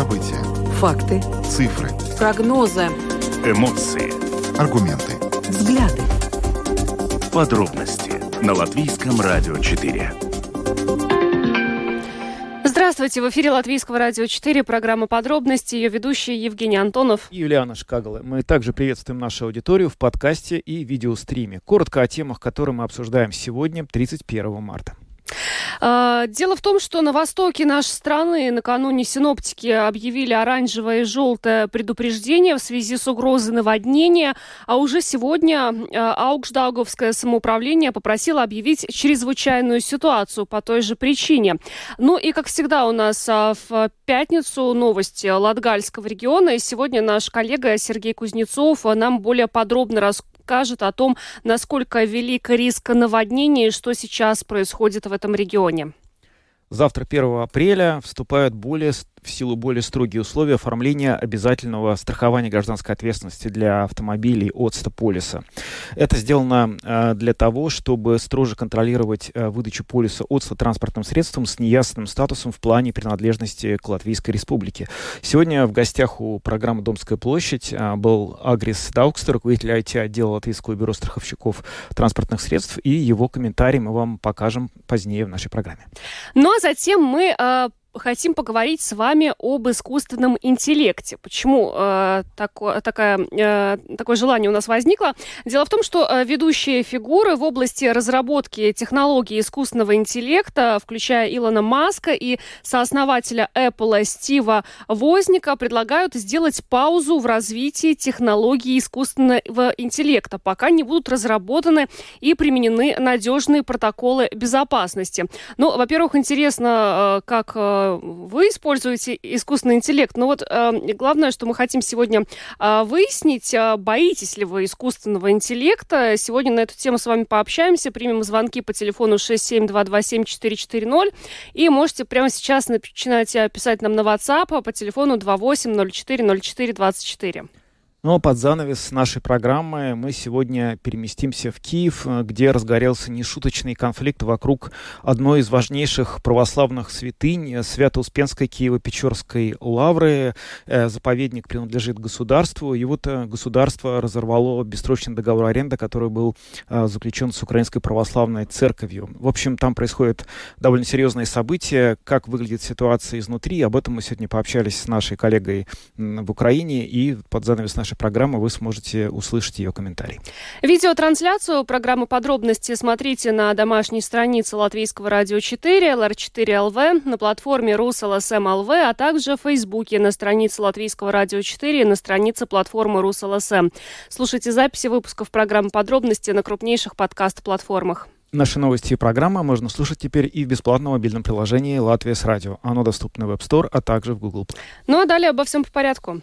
События. Факты. Цифры. Прогнозы. Эмоции. Аргументы. Взгляды. Подробности на Латвийском радио 4. Здравствуйте, в эфире Латвийского радио 4, программа «Подробности», ее ведущий Евгений Антонов. И Юлиана Шкагала. Мы также приветствуем нашу аудиторию в подкасте и видеостриме. Коротко о темах, которые мы обсуждаем сегодня, 31 марта. А, дело в том, что на востоке нашей страны накануне синоптики объявили оранжевое и желтое предупреждение в связи с угрозой наводнения, а уже сегодня а, Аугждауговское самоуправление попросило объявить чрезвычайную ситуацию по той же причине. Ну и, как всегда, у нас а, в пятницу новости Латгальского региона. И сегодня наш коллега Сергей Кузнецов нам более подробно расскажет расскажет о том, насколько велик риск наводнения и что сейчас происходит в этом регионе. Завтра, 1 апреля, вступают более в силу более строгие условия оформления обязательного страхования гражданской ответственности для автомобилей от Стополиса. Это сделано э, для того, чтобы строже контролировать э, выдачу полиса от транспортным средством с неясным статусом в плане принадлежности к Латвийской Республике. Сегодня в гостях у программы «Домская площадь» э, был Агрис Даукстер, руководитель IT-отдела Латвийского бюро страховщиков транспортных средств, и его комментарий мы вам покажем позднее в нашей программе. Ну а затем мы хотим поговорить с вами об искусственном интеллекте. Почему э, тако, такая, э, такое желание у нас возникло? Дело в том, что э, ведущие фигуры в области разработки технологий искусственного интеллекта, включая Илона Маска и сооснователя Apple Стива Возника, предлагают сделать паузу в развитии технологий искусственного интеллекта, пока не будут разработаны и применены надежные протоколы безопасности. Ну, во-первых, интересно, э, как э, вы используете искусственный интеллект. Но вот э, главное, что мы хотим сегодня э, выяснить, э, боитесь ли вы искусственного интеллекта. Сегодня на эту тему с вами пообщаемся, примем звонки по телефону 67227-440 и можете прямо сейчас начинать писать нам на WhatsApp по телефону 28040424. Но под занавес нашей программы мы сегодня переместимся в Киев, э, где разгорелся нешуточный конфликт вокруг одной из важнейших православных святынь э, Свято-Успенской Киево-Печорской лавры. Э, заповедник принадлежит государству, и вот государство разорвало бессрочный договор аренды, который был заключен с Украинской Православной Церковью. В общем, там происходят довольно серьезные события. Как выглядит ситуация изнутри, об этом мы сегодня пообщались с нашей коллегой в Украине, и под занавес нашей нашей программы вы сможете услышать ее комментарий. Видеотрансляцию программы «Подробности» смотрите на домашней странице Латвийского радио 4, LR4 ЛВ, на платформе РусЛСМ ЛВ, а также в Фейсбуке на странице Латвийского радио 4 и на странице платформы РусЛСМ. Слушайте записи выпусков программы «Подробности» на крупнейших подкаст-платформах. Наши новости и программы можно слушать теперь и в бесплатном мобильном приложении «Латвия с радио». Оно доступно в App Store, а также в Google Play. Ну а далее обо всем по порядку.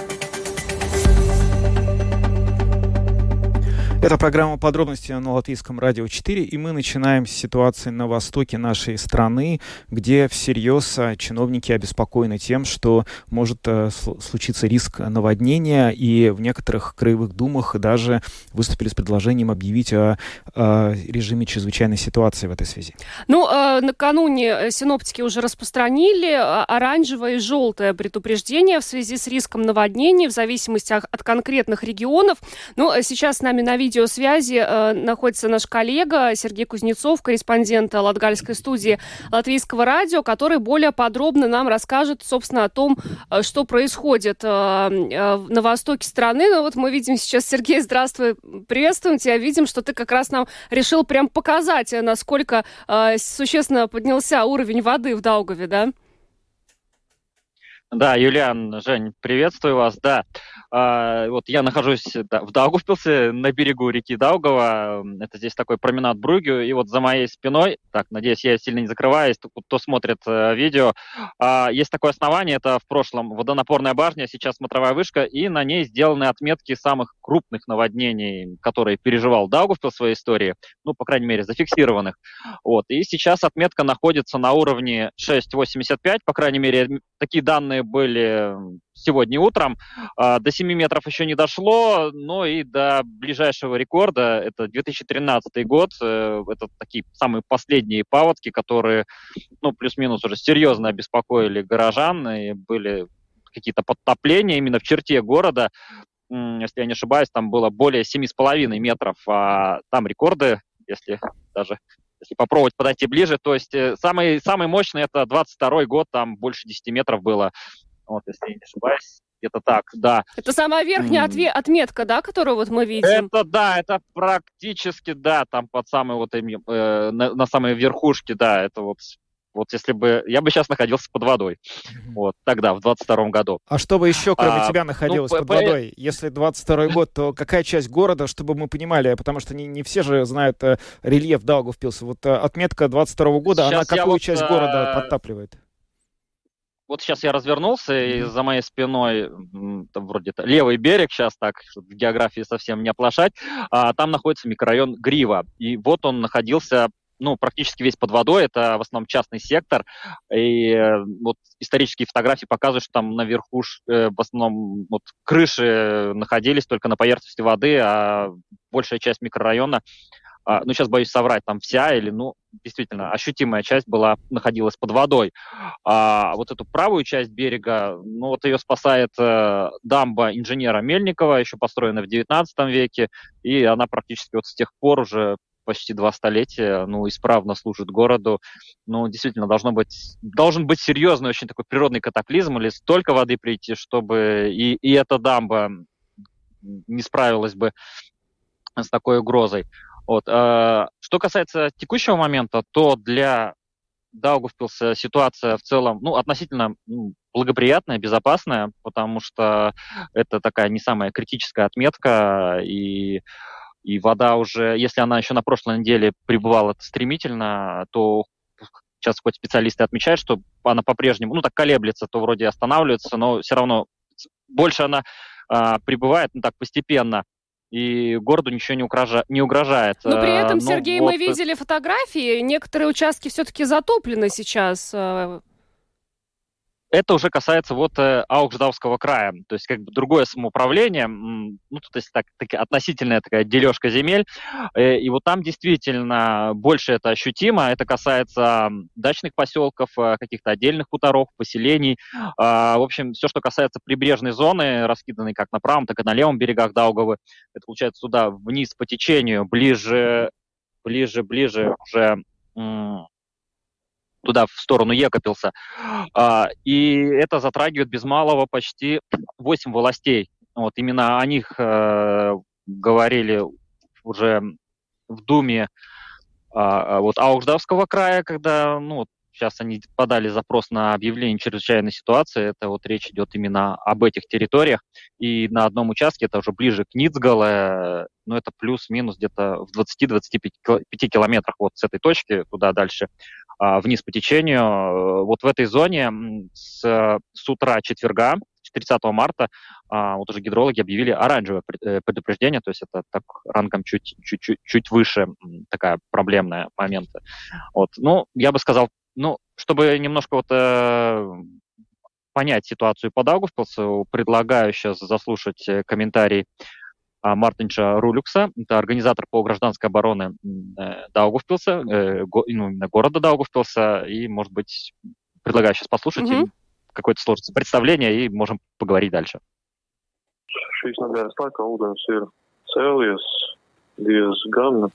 Это программа подробности на Латвийском радио 4, и мы начинаем с ситуации на востоке нашей страны, где всерьез а, чиновники обеспокоены тем, что может э, случиться риск наводнения, и в некоторых краевых думах даже выступили с предложением объявить о, о режиме чрезвычайной ситуации в этой связи. Ну, э, накануне э, синоптики уже распространили оранжевое и желтое предупреждение в связи с риском наводнений в зависимости от конкретных регионов. Ну, сейчас с нами на видео видеосвязи э, находится наш коллега Сергей Кузнецов, корреспондент Латгальской студии Латвийского радио, который более подробно нам расскажет, собственно, о том, э, что происходит э, э, на востоке страны. Ну вот мы видим сейчас, Сергей, здравствуй, приветствуем тебя. Видим, что ты как раз нам решил прям показать, насколько существенно поднялся уровень воды в Даугаве, да? Да, Юлиан, Жень, приветствую вас. Да, а, вот я нахожусь в Даугавпилсе, на берегу реки Даугава. Это здесь такой променад Бругю. И вот за моей спиной, так, надеюсь, я сильно не закрываюсь, кто смотрит э, видео, а, есть такое основание, это в прошлом водонапорная башня, сейчас смотровая вышка, и на ней сделаны отметки самых крупных наводнений, которые переживал Даугавпилс в своей истории, ну, по крайней мере, зафиксированных. Вот. И сейчас отметка находится на уровне 6,85, по крайней мере, такие данные были сегодня утром. А, до 7 метров еще не дошло, но и до ближайшего рекорда, это 2013 год, э, это такие самые последние паводки, которые, ну, плюс-минус уже серьезно обеспокоили горожан, и были какие-то подтопления именно в черте города, если я не ошибаюсь, там было более 7,5 метров, а там рекорды, если даже если попробовать подойти ближе, то есть э, самый, самый мощный это 22 год, там больше 10 метров было, вот, если я не ошибаюсь, где-то так, да. Это самая верхняя отве- отметка, да, которую вот мы видим? Это, да, это практически, да, там под самой вот, э, на, на самой верхушке, да, это вот вот если бы... Я бы сейчас находился под водой. Вот тогда, в 22 году. А что бы еще, кроме а, тебя, находилось ну, под по... водой? Если 22 год, то какая часть города, чтобы мы понимали? Потому что не, не все же знают э, рельеф Даугавпилса. Вот э, отметка 22 года, сейчас она какую вот, часть города э, подтапливает? Вот сейчас я развернулся, и за моей спиной, там вроде левый берег, сейчас так, в географии совсем не оплошать, а, там находится микрорайон Грива. И вот он находился ну, практически весь под водой, это в основном частный сектор, и э, вот исторические фотографии показывают, что там наверху э, в основном вот крыши находились только на поверхности воды, а большая часть микрорайона а, ну, сейчас боюсь соврать, там вся или, ну, действительно, ощутимая часть была, находилась под водой. А вот эту правую часть берега, ну, вот ее спасает э, дамба инженера Мельникова, еще построенная в 19 веке, и она практически вот с тех пор уже почти два столетия, ну, исправно служит городу. Ну, действительно, должно быть, должен быть серьезный очень такой природный катаклизм или столько воды прийти, чтобы и, и эта дамба не справилась бы с такой угрозой. Вот. А, что касается текущего момента, то для Даугавпилса ситуация в целом, ну, относительно благоприятная, безопасная, потому что это такая не самая критическая отметка, и и вода уже, если она еще на прошлой неделе прибывала стремительно, то сейчас хоть специалисты отмечают, что она по-прежнему, ну так колеблется, то вроде останавливается, но все равно больше она а, прибывает, ну так постепенно и городу ничего не, угрожа... не угрожает. Но при этом, ну, Сергей, вот... мы видели фотографии, некоторые участки все-таки затоплены сейчас. Это уже касается вот э, Аугждавского края, то есть как бы другое самоуправление, ну, тут есть так, так, относительная такая дележка земель, э, и вот там действительно больше это ощутимо, это касается дачных поселков, э, каких-то отдельных хуторов, поселений, э, в общем, все, что касается прибрежной зоны, раскиданной как на правом, так и на левом берегах Даугавы, это получается туда вниз по течению, ближе, ближе, ближе уже туда, в сторону Екопилса. А, и это затрагивает без малого почти 8 властей. Вот именно о них э, говорили уже в Думе а, вот Аугждавского края, когда ну, сейчас они подали запрос на объявление чрезвычайной ситуации. Это вот речь идет именно об этих территориях. И на одном участке, это уже ближе к Ницгале, ну это плюс-минус где-то в 20-25 километрах вот с этой точки туда дальше, а, вниз по течению. Вот в этой зоне с, с утра четверга, 30 марта, а, вот уже гидрологи объявили оранжевое э, предупреждение, то есть это так рангом чуть, чуть, чуть, чуть выше такая проблемная момент. Вот. Ну, я бы сказал, ну, чтобы немножко вот э, понять ситуацию по Даугавпилсу, предлагаю сейчас заслушать э, комментарий Мартинча Рулюкса, это организатор по гражданской обороны э, Даугавпилса, э, го, ну, именно города Даугавпилса, и, может быть, предлагаю сейчас послушать mm-hmm. какое-то сложится представление, и можем поговорить дальше.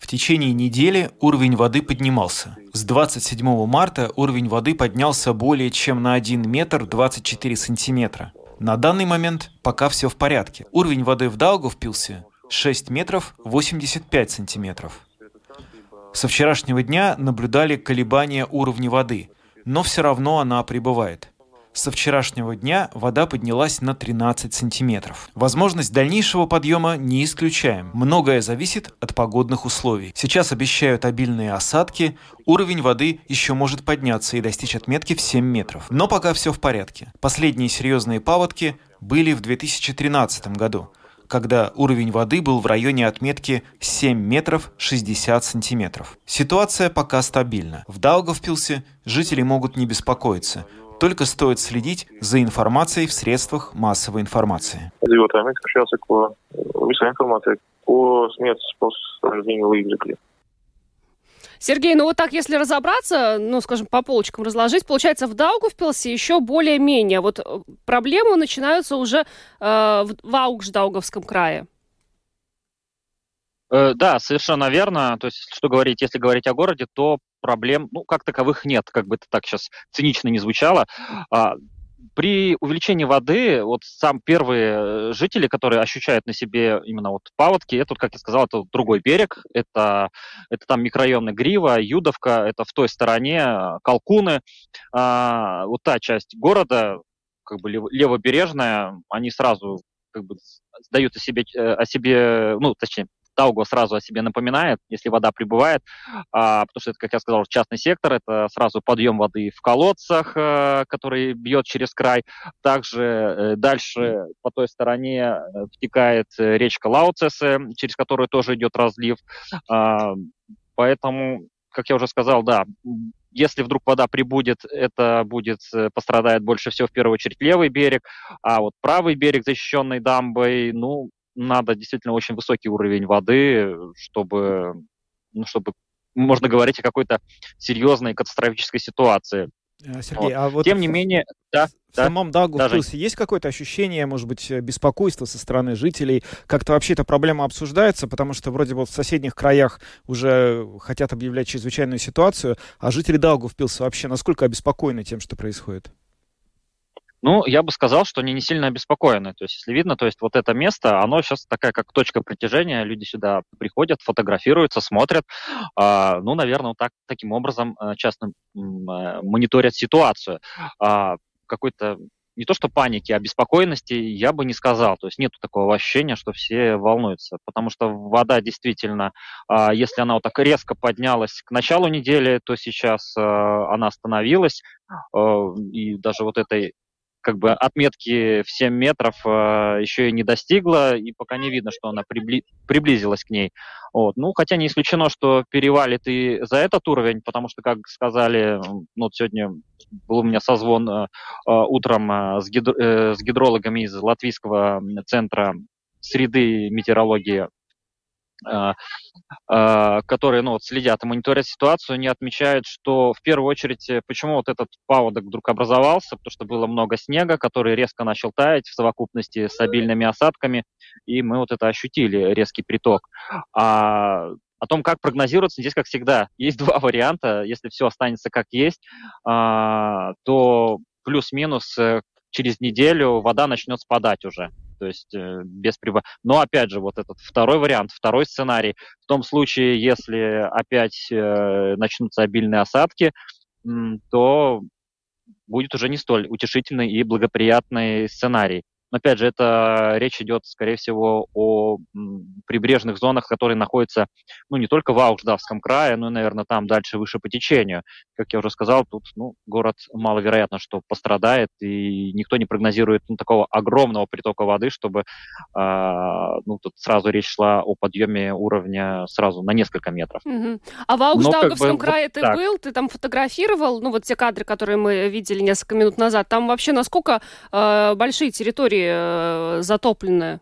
В течение недели уровень воды поднимался. С 27 марта уровень воды поднялся более чем на 1 метр 24 сантиметра. На данный момент пока все в порядке. Уровень воды в Даугавпилсе 6 метров 85 сантиметров. Со вчерашнего дня наблюдали колебания уровня воды, но все равно она прибывает. Со вчерашнего дня вода поднялась на 13 сантиметров. Возможность дальнейшего подъема не исключаем. Многое зависит от погодных условий. Сейчас обещают обильные осадки, уровень воды еще может подняться и достичь отметки в 7 метров. Но пока все в порядке. Последние серьезные паводки были в 2013 году когда уровень воды был в районе отметки 7 метров 60 сантиметров. Ситуация пока стабильна. В Даугавпилсе жители могут не беспокоиться. Только стоит следить за информацией в средствах массовой информации. Сергей, ну вот так, если разобраться, ну, скажем, по полочкам разложить, получается, в Даугавпилсе еще более-менее. Вот э, проблемы начинаются уже э, в, в Аугждауговском крае. Э, да, совершенно верно. То есть, что говорить, если говорить о городе, то проблем, ну, как таковых нет, как бы это так сейчас цинично не звучало. А, при увеличении воды, вот сам первые жители, которые ощущают на себе именно вот паводки, это, как я сказал, это другой берег, это, это там микрорайоны Грива, Юдовка, это в той стороне Колкуны, а, вот та часть города, как бы левобережная, они сразу как бы сдают о себе, э, о себе, ну, точнее, Тауго сразу о себе напоминает, если вода прибывает, а, потому что это, как я сказал, частный сектор, это сразу подъем воды в колодцах, а, который бьет через край. Также э, дальше по той стороне э, втекает речка Лауцесе, через которую тоже идет разлив. А, поэтому, как я уже сказал, да, если вдруг вода прибудет, это будет пострадает больше всего в первую очередь левый берег, а вот правый берег, защищенный дамбой, ну, надо действительно очень высокий уровень воды, чтобы, ну, чтобы можно говорить о какой-то серьезной катастрофической ситуации. Э, Сергей, вот. а вот тем не менее, да, в да, самом даже... есть какое-то ощущение, может быть, беспокойства со стороны жителей? Как-то вообще эта проблема обсуждается, потому что вроде бы в соседних краях уже хотят объявлять чрезвычайную ситуацию, а жители Даугавпилса вообще насколько обеспокоены тем, что происходит? Ну, я бы сказал, что они не сильно обеспокоены. То есть, если видно, то есть вот это место, оно сейчас такая как точка притяжения, люди сюда приходят, фотографируются, смотрят. А, ну, наверное, вот так, таким образом э, часто э, мониторят ситуацию. А, какой-то не то что паники, а беспокойности я бы не сказал. То есть нет такого ощущения, что все волнуются. Потому что вода действительно, а, если она вот так резко поднялась к началу недели, то сейчас э, она остановилась. И даже вот этой как бы отметки в 7 метров э, еще и не достигла, и пока не видно, что она прибли- приблизилась к ней. Вот. Ну, хотя не исключено, что перевалит и за этот уровень, потому что, как сказали, ну, вот сегодня был у меня созвон э, э утром э, с, гидро- э, с гидрологами из Латвийского центра среды метеорологии которые ну, вот, следят и мониторят ситуацию, они отмечают, что в первую очередь, э, почему вот этот паводок вдруг образовался, потому что было много снега, который резко начал таять в совокупности с обильными осадками, и мы вот это ощутили, резкий приток. А о том, как прогнозируется, здесь, как всегда, есть два варианта. Если все останется как есть, а, то плюс-минус э, через неделю вода начнет спадать уже то есть э, без прибыли. Но опять же, вот этот второй вариант, второй сценарий, в том случае, если опять э, начнутся обильные осадки, то будет уже не столь утешительный и благоприятный сценарий опять же, это речь идет, скорее всего, о прибрежных зонах, которые находятся, ну, не только в Аукждавском крае, но и, наверное, там дальше выше по течению. Как я уже сказал, тут, ну, город маловероятно, что пострадает, и никто не прогнозирует ну, такого огромного притока воды, чтобы, э, ну, тут сразу речь шла о подъеме уровня сразу на несколько метров. Угу. А в Аукждауговском как бы, крае вот ты так. был, ты там фотографировал, ну, вот те кадры, которые мы видели несколько минут назад, там вообще насколько э, большие территории э, затопленная?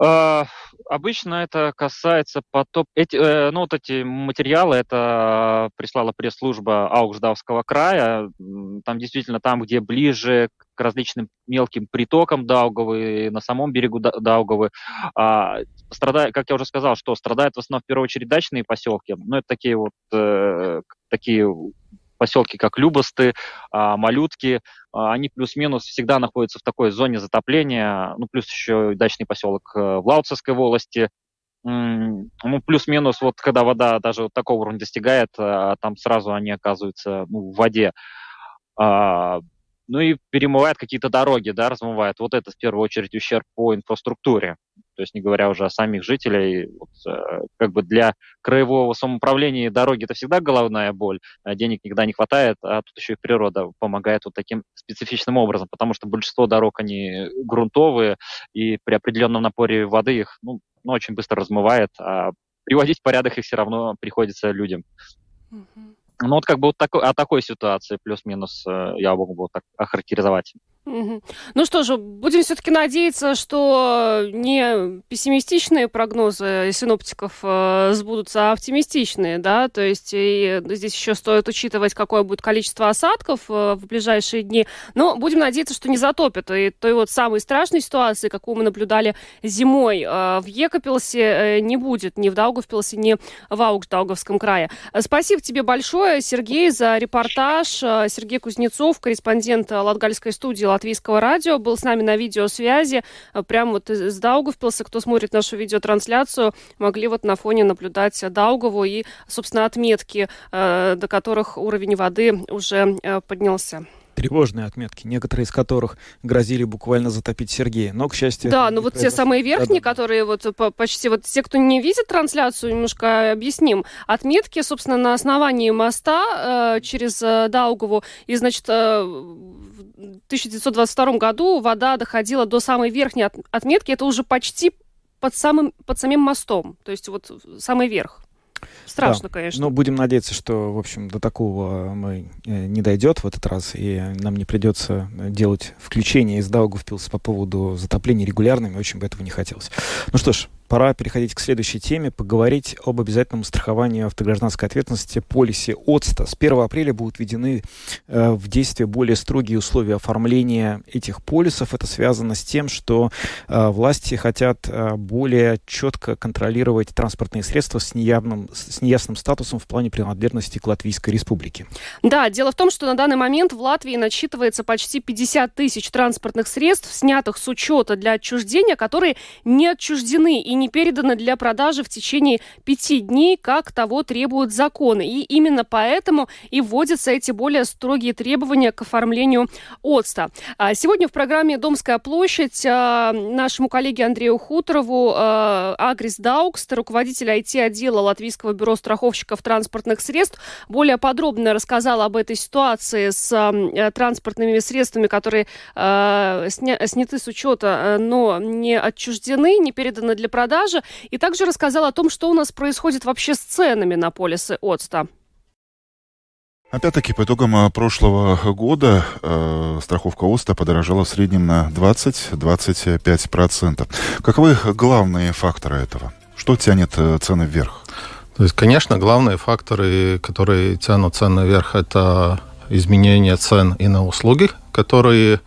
Uh, обычно это касается потоп... Эти, э, ну, вот эти материалы, это прислала пресс-служба Аугждавского края. Там действительно, там, где ближе к различным мелким притокам Даугавы, на самом берегу Даугавы, а, страдает, как я уже сказал, что страдают в основном в первую очередь дачные поселки. Ну, это такие вот э, такие поселки, как Любосты, а, Малютки, а, они плюс-минус всегда находятся в такой зоне затопления, ну, плюс еще дачный поселок э, в Лауцевской волости, ну, плюс-минус, вот когда вода даже вот такого уровня достигает, а, там сразу они оказываются ну, в воде. Ну и перемывает какие-то дороги, да, размывает. Вот это в первую очередь ущерб по инфраструктуре. то есть не говоря уже о самих жителей. Вот, э, как бы для краевого самоуправления дороги это всегда головная боль, а денег никогда не хватает, а тут еще и природа помогает вот таким специфичным образом, потому что большинство дорог, они грунтовые, и при определенном напоре воды их ну, ну, очень быстро размывает, а приводить в порядок их все равно приходится людям. Mm-hmm. Ну вот как бы вот такой, о такой ситуации плюс-минус э, я могу бы так охарактеризовать. Ну что же, будем все-таки надеяться, что не пессимистичные прогнозы синоптиков э, сбудутся, а оптимистичные, да, то есть и здесь еще стоит учитывать, какое будет количество осадков э, в ближайшие дни, но будем надеяться, что не затопит, и той вот самой страшной ситуации, какую мы наблюдали зимой э, в Екапилсе, э, не будет ни в Даугавпилсе, ни в Аугдаугавском крае. Спасибо тебе большое, Сергей, за репортаж. Сергей Кузнецов, корреспондент Латгальской студии Латвийского радио, был с нами на видеосвязи, э, прямо вот из Даугавпилса. Кто смотрит нашу видеотрансляцию, могли вот на фоне наблюдать Даугаву и, собственно, отметки, э, до которых уровень воды уже э, поднялся тревожные отметки, некоторые из которых грозили буквально затопить Сергея. Но, к счастью... Да, ну вот те самые верхние, да, которые вот почти... Вот те, кто не видит трансляцию, немножко объясним. Отметки, собственно, на основании моста э, через э, Даугаву. И, значит, э, в 1922 году вода доходила до самой верхней от, отметки. Это уже почти под, самым, под самим мостом. То есть вот самый верх. Страшно, да. конечно. Но будем надеяться, что, в общем, до такого мы э, не дойдет в этот раз, и нам не придется делать включение из Даугавпилса по поводу затопления регулярными. Очень бы этого не хотелось. Ну что ж, пора переходить к следующей теме, поговорить об обязательном страховании автогражданской ответственности полисе ОЦТа. С 1 апреля будут введены э, в действие более строгие условия оформления этих полисов. Это связано с тем, что э, власти хотят э, более четко контролировать транспортные средства с неявным, с неясным статусом в плане принадлежности к Латвийской Республике. Да, дело в том, что на данный момент в Латвии насчитывается почти 50 тысяч транспортных средств, снятых с учета для отчуждения, которые не отчуждены и не переданы для продажи в течение пяти дней, как того требуют законы. И именно поэтому и вводятся эти более строгие требования к оформлению ОЦТа. А сегодня в программе «Домская площадь» а, нашему коллеге Андрею Хуторову а, Агрис Даукс, руководитель IT-отдела Латвийского бюро страховщиков транспортных средств, более подробно рассказал об этой ситуации с транспортными средствами, которые сняты с учета, но не отчуждены, не переданы для продажи и также рассказал о том, что у нас происходит вообще с ценами на полисы ОЦТа. Опять-таки, по итогам э, прошлого года э, страховка ОСТа подорожала в среднем на 20-25%. Каковы главные факторы этого? Что тянет э, цены вверх? То есть, конечно, главные факторы, которые тянут цены вверх, это изменение цен и на услуги, которые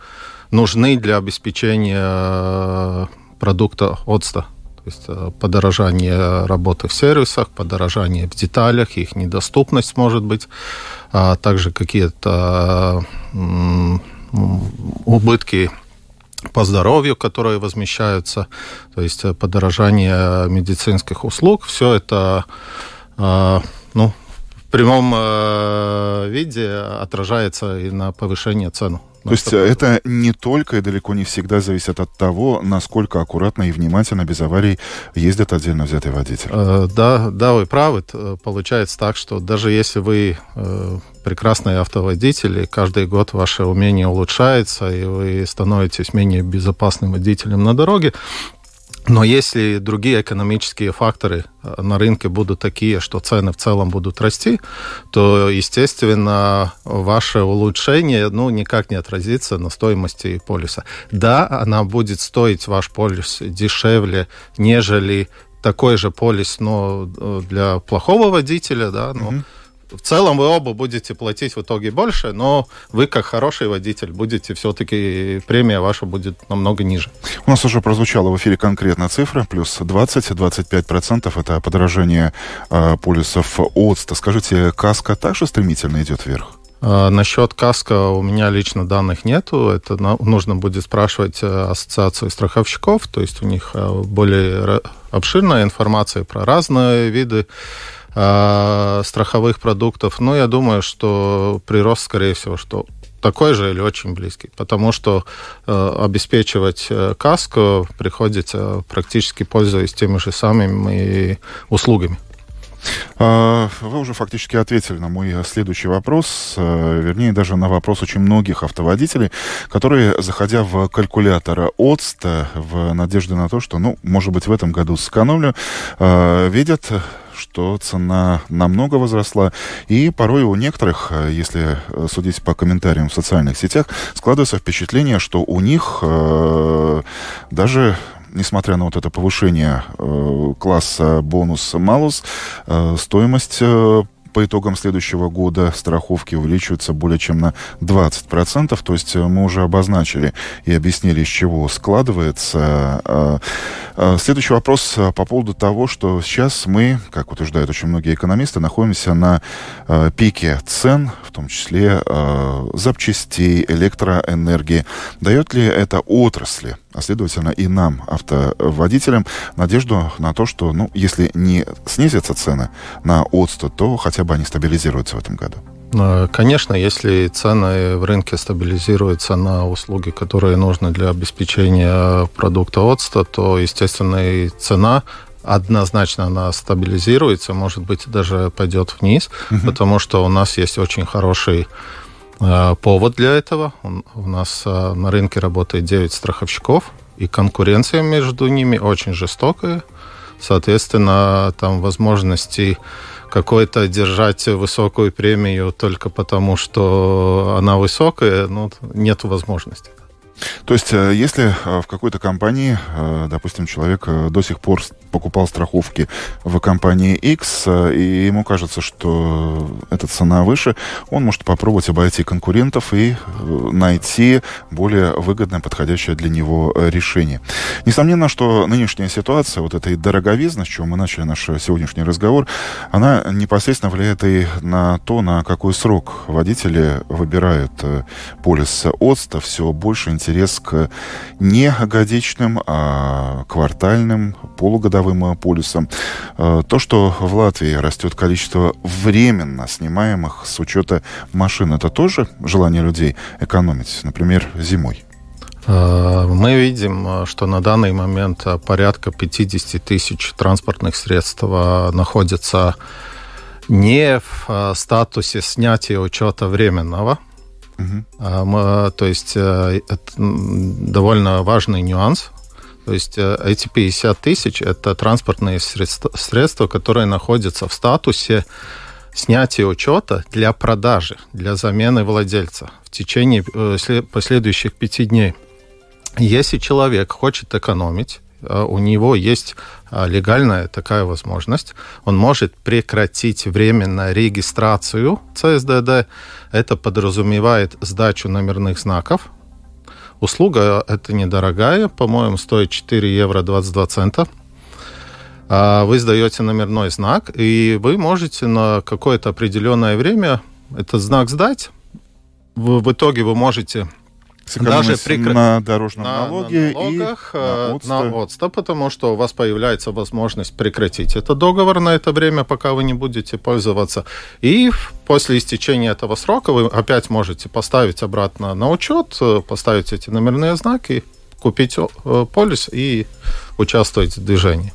нужны для обеспечения э, продукта ОЦТа. То есть э, подорожание работы в сервисах, подорожание в деталях, их недоступность может быть, а также какие-то убытки по здоровью, которые возмещаются, то есть э, подорожание медицинских услуг, все это э, ну, в прямом виде отражается и на повышение цен то есть такое. это не только и далеко не всегда зависит от того, насколько аккуратно и внимательно без аварий ездят отдельно взятый водитель. Э, да, да, вы правы. Получается так, что даже если вы э, прекрасный автоводитель, и каждый год ваше умение улучшается, и вы становитесь менее безопасным водителем на дороге, но если другие экономические факторы э, на рынке будут такие, что цены в целом будут расти, то, естественно, ваше улучшение ну, никак не отразится на стоимости полиса. Да, она будет стоить ваш полис дешевле, нежели такой же полис, но э, для плохого водителя, да, но mm-hmm в целом вы оба будете платить в итоге больше, но вы, как хороший водитель, будете все-таки, премия ваша будет намного ниже. У нас уже прозвучала в эфире конкретная цифра, плюс 20-25% это подорожание э, полисов ОЦТа. Скажите, каска также стремительно идет вверх? А, насчет каска у меня лично данных нету. Это нужно будет спрашивать э, ассоциацию страховщиков. То есть у них э, более обширная информация про разные виды э, страховых продуктов. Но я думаю, что прирост, скорее всего, что такой же или очень близкий, потому что э, обеспечивать э, каску приходится практически пользуясь теми же самыми услугами. А, вы уже фактически ответили на мой следующий вопрос, э, вернее, даже на вопрос очень многих автоводителей, которые, заходя в калькулятор ОЦТ в надежде на то, что, ну, может быть, в этом году сэкономлю, э, видят что цена намного возросла, и порой у некоторых, э, если судить по комментариям в социальных сетях, складывается впечатление, что у них э, даже несмотря на вот это повышение э, класса бонус-малус, э, стоимость э, по итогам следующего года страховки увеличиваются более чем на 20%. То есть э, мы уже обозначили и объяснили, из чего складывается. Э, э, следующий вопрос по поводу того, что сейчас мы, как утверждают очень многие экономисты, находимся на пике цен, в том числе запчастей, электроэнергии. Дает ли это отрасли а следовательно и нам, автоводителям, надежду на то, что, ну, если не снизятся цены на отсту, то хотя бы они стабилизируются в этом году. Э, конечно, если цены в рынке стабилизируются на услуги, которые нужны для обеспечения продукта отста, то, естественно, и цена однозначно она стабилизируется, может быть, даже пойдет вниз, угу. потому что у нас есть очень хороший повод для этого. У нас э, на рынке работает 9 страховщиков, и конкуренция между ними очень жестокая. Соответственно, там возможности какой-то держать высокую премию только потому, что она высокая, ну, нет возможности. То есть, э, если в какой-то компании, допустим, человек до сих пор покупал страховки в компании X, э, и ему кажется, что эта цена выше, он может попробовать обойти конкурентов и э, найти более выгодное, подходящее для него э, решение. Несомненно, что нынешняя ситуация, вот эта дороговизна, с чего мы начали наш сегодняшний разговор, она непосредственно влияет и на то, на какой срок водители выбирают полис ОЦТа. Все больше интерес к не годичным, а квартальным, полугодовым полюсом. Э, то, что в Латвии растет количество временно снимаемых с учета машин, это тоже желание людей экономить, например, зимой? Э, мы видим, что на данный момент порядка 50 тысяч транспортных средств э, находятся не в статусе снятия учета временного. Угу. То есть это довольно важный нюанс, то есть э, эти 50 тысяч – это транспортные средства, средства, которые находятся в статусе снятия учета для продажи, для замены владельца в течение э, последующих пяти дней. Если человек хочет экономить, э, у него есть легальная такая возможность, он может прекратить временно регистрацию ЦСДД. Это подразумевает сдачу номерных знаков Услуга это недорогая, по-моему, стоит 4 евро 22 цента. А вы сдаете номерной знак, и вы можете на какое-то определенное время этот знак сдать. В итоге вы можете даже прекра... на дорожном на, налоге на налогах, и на ОЦТа. на ОЦТа, потому что у вас появляется возможность прекратить этот договор на это время, пока вы не будете пользоваться. И после истечения этого срока вы опять можете поставить обратно на учет, э, поставить эти номерные знаки, купить э, полис и участвовать в движении.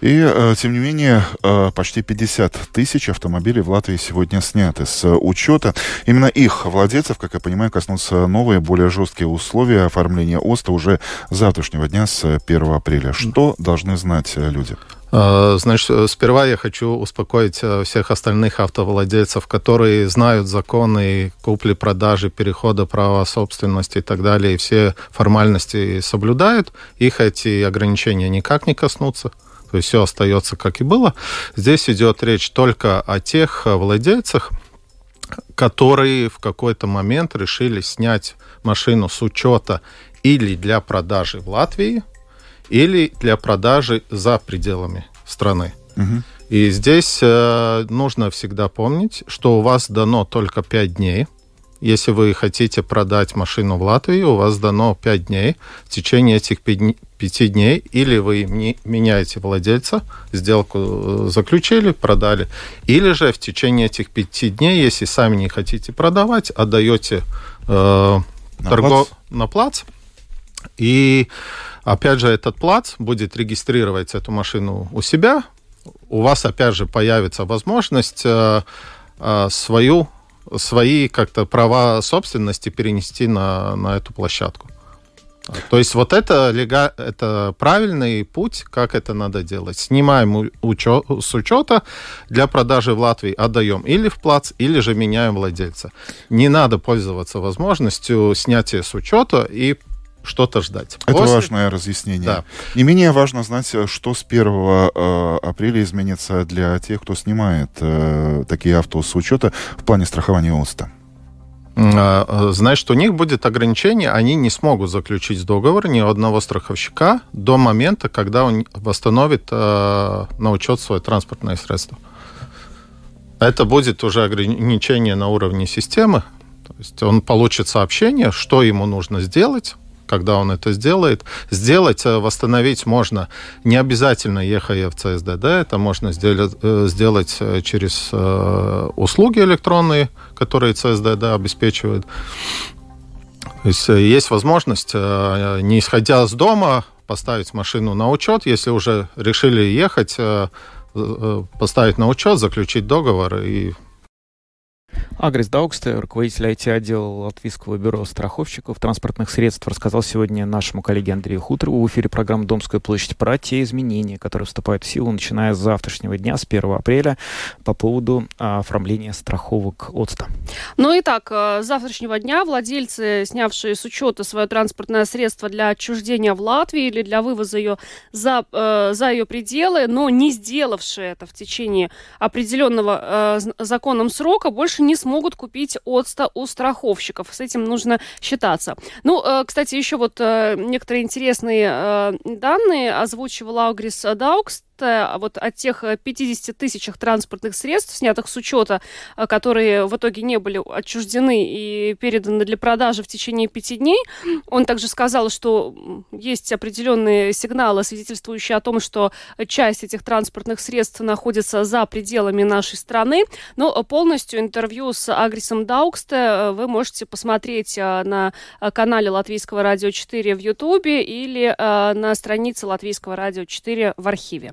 И, э, тем не менее, э, почти 50 тысяч автомобилей в Латвии сегодня сняты с учета. Именно их владельцев, как я понимаю, коснутся новые, более жесткие условия оформления ОСТа уже завтрашнего дня с 1 апреля. Что должны знать люди? Э, значит, сперва я хочу успокоить всех остальных автовладельцев, которые знают законы купли-продажи, перехода права собственности и так далее, и все формальности соблюдают. Их эти ограничения никак не коснутся то есть все остается как и было. Здесь идет речь только о тех владельцах, которые в какой-то момент решили снять машину с учета или для продажи в Латвии, или для продажи за пределами страны. Угу. И здесь э, нужно всегда помнить, что у вас дано только 5 дней – если вы хотите продать машину в Латвии, у вас дано 5 дней. В течение этих 5 дней или вы меняете владельца, сделку э, заключили, продали, или же в течение этих 5 дней, если сами не хотите продавать, отдаете э, на, торгов... плац? на плац. И опять же этот плац будет регистрировать эту машину у себя. У вас опять же появится возможность э, э, свою свои как-то права собственности перенести на, на эту площадку. То есть вот это, это правильный путь, как это надо делать. Снимаем учет, с учета для продажи в Латвии, отдаем или в плац, или же меняем владельца. Не надо пользоваться возможностью снятия с учета и что-то ждать. Это После... важное разъяснение. Да. Не менее важно знать, что с 1 э, апреля изменится для тех, кто снимает э, такие авто с учета в плане страхования ОСТа. А, а, знаешь, что у них будет ограничение, они не смогут заключить договор ни у одного страховщика до момента, когда он восстановит э, на учет свое транспортное средство. Это будет уже ограничение на уровне системы. То есть он получит сообщение, что ему нужно сделать, когда он это сделает. Сделать, э, восстановить можно не обязательно ехая в ЦСДД, это можно сделать, э, сделать э, через услуги электронные, которые ЦСДД обеспечивает. То есть есть возможность, не исходя с дома, поставить машину на учет, если уже решили ехать, поставить на учет, заключить договор и Агрис Дауксте, руководитель IT-отдела Латвийского бюро страховщиков транспортных средств, рассказал сегодня нашему коллеге Андрею Хуторову в эфире программы «Домская площадь» про те изменения, которые вступают в силу, начиная с завтрашнего дня, с 1 апреля, по поводу а, оформления страховок ОЦТа. Ну и так, э, с завтрашнего дня владельцы, снявшие с учета свое транспортное средство для отчуждения в Латвии или для вывоза ее за, э, за ее пределы, но не сделавшие это в течение определенного э, законом срока, больше не смогут купить отста у страховщиков. С этим нужно считаться. Ну, э, кстати, еще вот э, некоторые интересные э, данные озвучивал Аугрис Даукс вот от тех 50 э, тысяч транспортных средств, снятых с учета, э, которые в итоге не были отчуждены и переданы для продажи в течение пяти дней, он также сказал, что есть определенные сигналы, свидетельствующие о том, что часть этих транспортных средств находится за пределами нашей страны. Но полностью интервью с Агрисом Дауксте э, вы можете посмотреть на канале Латвийского радио 4 в Ютубе или на странице Латвийского радио 4 в архиве.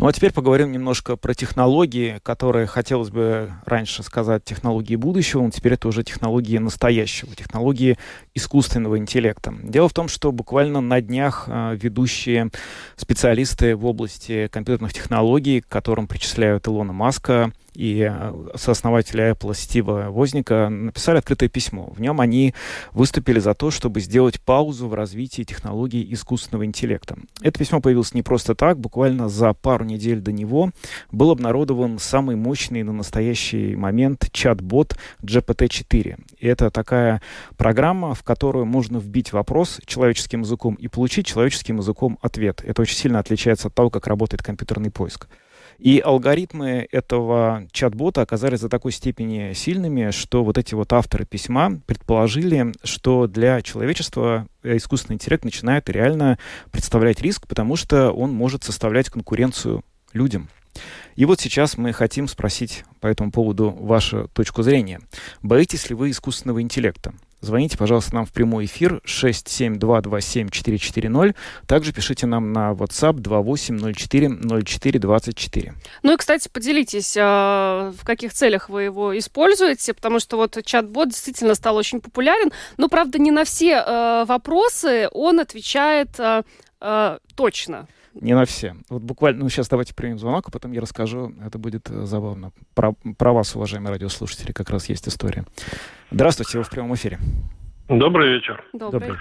Ну а теперь поговорим немножко про технологии, которые хотелось бы раньше сказать технологии будущего, но теперь это уже технологии настоящего, технологии искусственного интеллекта. Дело в том, что буквально на днях э, ведущие специалисты в области компьютерных технологий, к которым причисляют Илона Маска, и э, сооснователя Apple Стива Возника написали открытое письмо. В нем они выступили за то, чтобы сделать паузу в развитии технологий искусственного интеллекта. Это письмо появилось не просто так. Буквально за пару недель до него был обнародован самый мощный на настоящий момент чат-бот GPT-4. И это такая программа, в которую можно вбить вопрос человеческим языком и получить человеческим языком ответ. Это очень сильно отличается от того, как работает компьютерный поиск. И алгоритмы этого чат-бота оказались до такой степени сильными, что вот эти вот авторы письма предположили, что для человечества искусственный интеллект начинает реально представлять риск, потому что он может составлять конкуренцию людям. И вот сейчас мы хотим спросить по этому поводу вашу точку зрения. Боитесь ли вы искусственного интеллекта? Звоните, пожалуйста, нам в прямой эфир 67227-440. Также пишите нам на WhatsApp 2804-0424. Ну и, кстати, поделитесь, а, в каких целях вы его используете, потому что вот чат-бот действительно стал очень популярен, но, правда, не на все а, вопросы он отвечает а, точно. Не на все. Вот буквально, ну сейчас давайте примем звонок, а потом я расскажу, это будет э, забавно. Про, про вас, уважаемые радиослушатели, как раз есть история. Здравствуйте, вы в прямом эфире. Добрый вечер. Добрый.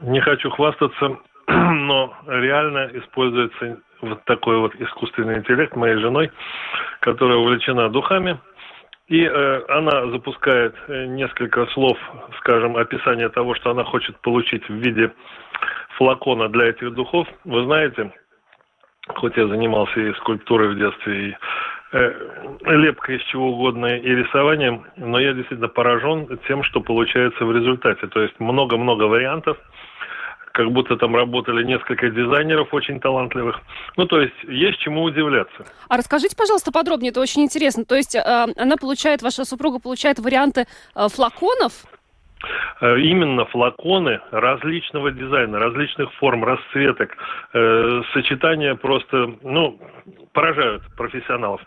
Не хочу хвастаться, но реально используется вот такой вот искусственный интеллект моей женой, которая увлечена духами. И э, она запускает э, несколько слов, скажем, описание того, что она хочет получить в виде флакона для этих духов. Вы знаете, хоть я занимался и скульптурой в детстве, и э, лепкой из чего угодно и рисованием, но я действительно поражен тем, что получается в результате. То есть много-много вариантов, как будто там работали несколько дизайнеров очень талантливых. Ну, то есть есть чему удивляться. А расскажите, пожалуйста, подробнее, это очень интересно. То есть э, она получает, ваша супруга получает варианты э, флаконов, именно флаконы различного дизайна, различных форм, расцветок, э, сочетания просто, ну, поражают профессионалов.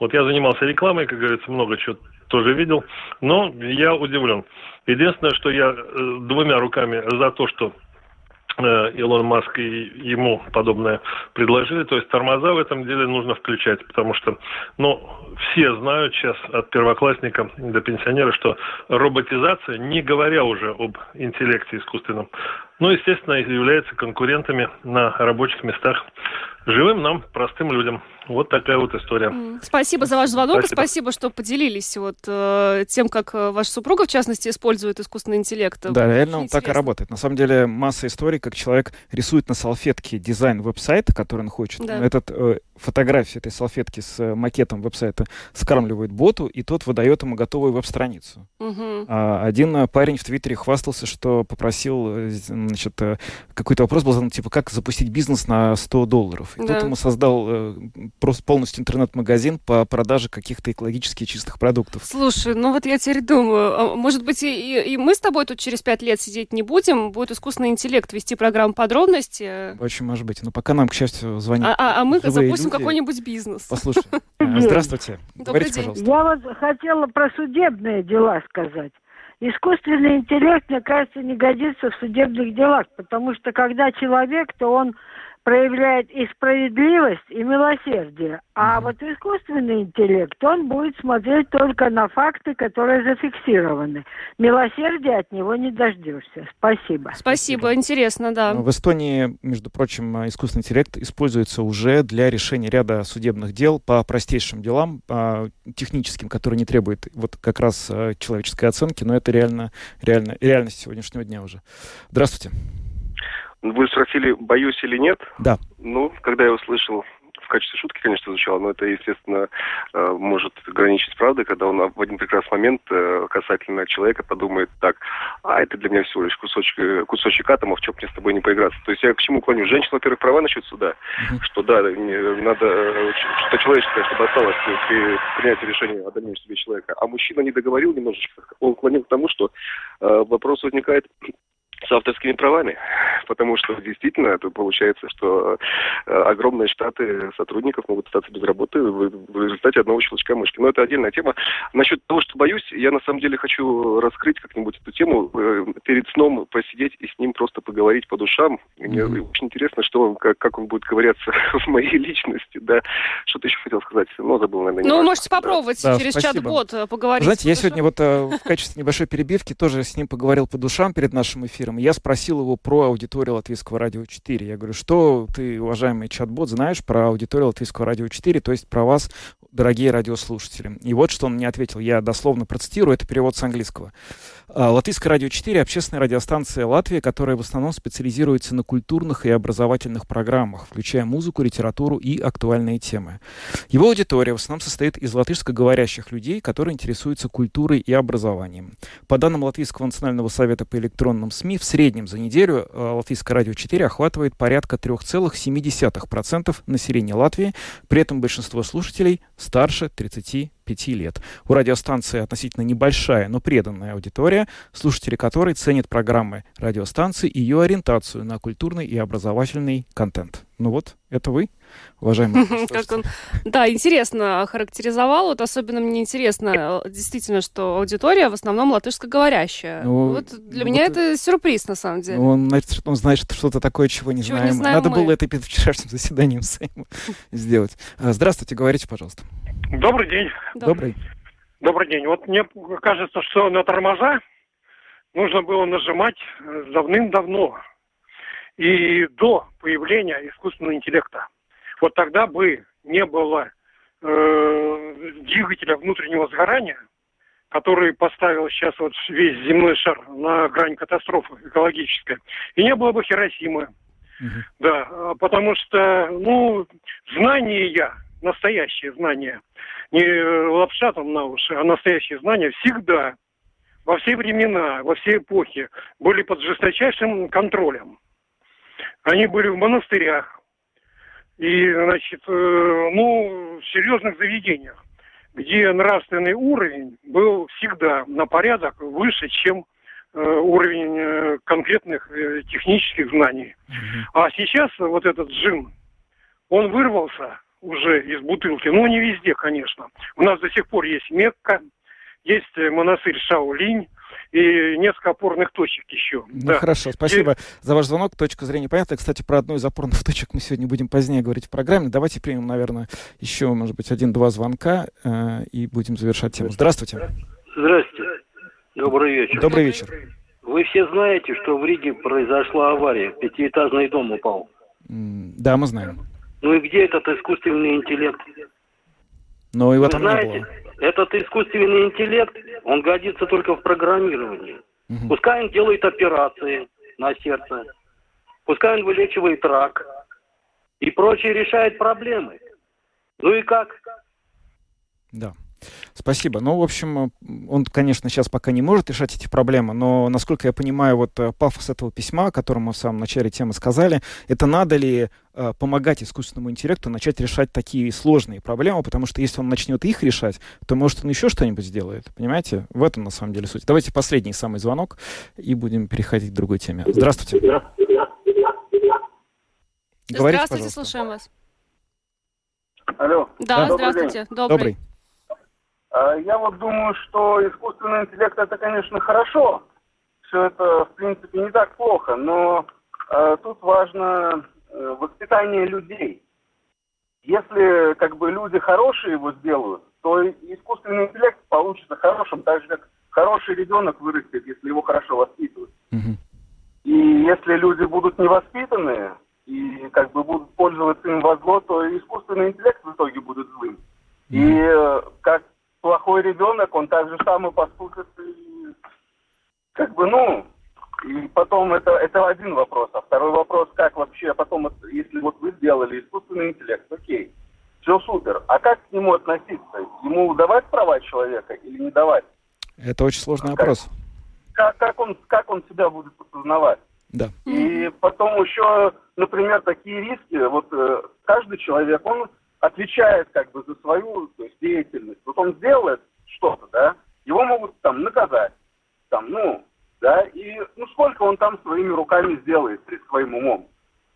Вот я занимался рекламой, как говорится, много чего тоже видел, но я удивлен. Единственное, что я э, двумя руками за то, что Э, Илон Маск и ему подобное предложили. То есть тормоза в этом деле нужно включать, потому что, ну, все знают сейчас от первоклассника до пенсионера, что роботизация, не говоря уже об интеллекте искусственном, ну, естественно, является конкурентами на рабочих местах живым нам, простым людям. Вот такая вот история. Спасибо за ваш звонок спасибо. и спасибо, что поделились вот э, тем, как э, ваша супруга, в частности, использует искусственный интеллект. Да, реально он так и работает. На самом деле масса историй, как человек рисует на салфетке дизайн веб-сайта, который он хочет. Да. Этот э, фотографию этой салфетки с э, макетом веб-сайта скармливает боту, и тот выдает ему готовую веб-страницу. Угу. А один э, парень в Твиттере хвастался, что попросил, значит, какой-то вопрос был задан, типа, как запустить бизнес на 100 долларов. И да. тот ему создал э, просто полностью интернет-магазин по продаже каких-то экологически чистых продуктов. Слушай, ну вот я теперь думаю, а может быть, и, и мы с тобой тут через пять лет сидеть не будем, будет искусственный интеллект вести программу подробности. Очень может быть. Но пока нам, к счастью, звонят А, а, а мы запустим какой-нибудь бизнес. Послушай, э, здравствуйте. Говорите, пожалуйста. Я вот хотела про судебные дела сказать. Искусственный интеллект, мне кажется, не годится в судебных делах, потому что когда человек, то он проявляет и справедливость, и милосердие. А вот искусственный интеллект, он будет смотреть только на факты, которые зафиксированы. Милосердия от него не дождешься. Спасибо. Спасибо, интересно, да. В Эстонии, между прочим, искусственный интеллект используется уже для решения ряда судебных дел по простейшим делам, по техническим, которые не требуют вот как раз человеческой оценки, но это реально, реально, реальность сегодняшнего дня уже. Здравствуйте. Вы спросили, боюсь или нет? Да. Ну, когда я услышал, в качестве шутки, конечно, звучало, но это, естественно, э, может граничить с правдой, когда он в один прекрасный момент э, касательно человека подумает так, а это для меня всего лишь кусочек, кусочек атомов, что мне с тобой не поиграться. То есть я к чему клоню? Женщина, во-первых, права насчет суда, mm-hmm. что да, надо э, что человеческое, чтобы осталось при принятии решения о дальнейшем себе человека. А мужчина не договорил немножечко, он клонил к тому, что вопрос возникает с авторскими правами, потому что действительно это получается, что э, огромные штаты сотрудников могут остаться без работы в, в результате одного щелчка мышки. Но это отдельная тема. Насчет того, что боюсь, я на самом деле хочу раскрыть как-нибудь эту тему, э, перед сном посидеть и с ним просто поговорить по душам. Мне mm-hmm. очень интересно, что как, как он будет ковыряться в моей личности, да. Что-то еще хотел сказать, но забыл, наверное. Ну, можете попробовать да. через чат-бот э, поговорить. Знаете, я сегодня вот в качестве небольшой перебивки тоже с ним поговорил по душам перед нашим эфиром эфиром. Я спросил его про аудиторию Латвийского радио 4. Я говорю, что ты, уважаемый чат-бот, знаешь про аудиторию Латвийского радио 4, то есть про вас, дорогие радиослушатели. И вот что он мне ответил. Я дословно процитирую, это перевод с английского. А, Латвийское радио 4 — общественная радиостанция Латвии, которая в основном специализируется на культурных и образовательных программах, включая музыку, литературу и актуальные темы. Его аудитория в основном состоит из латышскоговорящих людей, которые интересуются культурой и образованием. По данным Латвийского национального совета по электронным СМИ, в среднем за неделю а, Латвийское радио 4 охватывает порядка 3,7% населения Латвии, при этом большинство слушателей старше 30 5 лет. У радиостанции относительно небольшая, но преданная аудитория, слушатели которой ценят программы радиостанции и ее ориентацию на культурный и образовательный контент. Ну вот, это вы, уважаемый. Как он, да, интересно характеризовал. Вот особенно мне интересно, э, действительно, что аудитория в основном латышскоговорящая. Ну, вот для ну, меня вот, это сюрприз, на самом деле. Он, он знает что-то такое, чего не чего знаем. Не знаем Надо мы. было это перед вчерашним заседанием сделать. А, здравствуйте, говорите, пожалуйста. Добрый день. Добрый. Добрый день. Вот мне кажется, что на тормоза нужно было нажимать э, давным-давно и до появления искусственного интеллекта. Вот тогда бы не было э, двигателя внутреннего сгорания, который поставил сейчас вот весь земной шар на грань катастрофы экологической, и не было бы Хиросимы. Угу. Да, потому что, ну, знания я настоящие знания, не лапша там на уши, а настоящие знания всегда, во все времена, во все эпохи были под жесточайшим контролем. Они были в монастырях и, значит, э, ну, в серьезных заведениях, где нравственный уровень был всегда на порядок выше, чем уровень конкретных технических знаний. А сейчас вот этот джин, он вырвался уже из бутылки, ну не везде, конечно. У нас до сих пор есть Мекка, есть монастырь Шаолинь, и несколько опорных точек еще. Ну да. хорошо, спасибо и... за ваш звонок. Точка зрения понятна. Кстати, про одну из опорных точек мы сегодня будем позднее говорить в программе. Давайте примем, наверное, еще, может быть, один-два звонка э, и будем завершать тему. Здравствуйте. Здравствуйте. Добрый вечер. Добрый вечер. Вы все знаете, что в Риге произошла авария, пятиэтажный дом упал. Да, мы знаем. Ну и где этот искусственный интеллект? Но его Вы там знаете, не было. Этот искусственный интеллект, он годится только в программировании. Угу. Пускай он делает операции на сердце, пускай он вылечивает рак и прочее решает проблемы. Ну и как? Да. Спасибо. Ну, в общем, он, конечно, сейчас пока не может решать эти проблемы, но, насколько я понимаю, вот э, пафос этого письма, о котором мы в самом начале темы сказали, это надо ли э, помогать искусственному интеллекту начать решать такие сложные проблемы, потому что если он начнет их решать, то, может, он еще что-нибудь сделает. Понимаете? В этом, на самом деле, суть. Давайте последний самый звонок и будем переходить к другой теме. Здравствуйте. Говорите, Здравствуйте, пожалуйста. слушаем вас. Алло. Да, да здравствуйте. Добрый. Добрый. А, я вот думаю, что искусственный интеллект это, конечно, хорошо. Все это, в принципе, не так плохо, но э, тут важно э, воспитание людей. Если как бы люди хорошие его сделают, то искусственный интеллект получится хорошим, так же как хороший ребенок вырастет, если его хорошо воспитывать. Угу. И если люди будут невоспитанные и как бы будут пользоваться им во зло, то искусственный интеллект в итоге будет злым. Угу. И э, как плохой ребенок, он так же самое поступит и как бы, ну, и потом это, это один вопрос. А второй вопрос, как вообще потом, если вот вы сделали искусственный интеллект, окей, все супер. А как к нему относиться? Ему давать права человека или не давать? Это очень сложный как, вопрос. Как, как, он, как он себя будет осознавать? Да. И потом еще, например, такие риски. Вот э, каждый человек, он отвечает как бы за свою то есть, деятельность. Вот он сделает что-то, да, его могут там наказать, там, ну, да, и ну сколько он там своими руками сделает своим умом.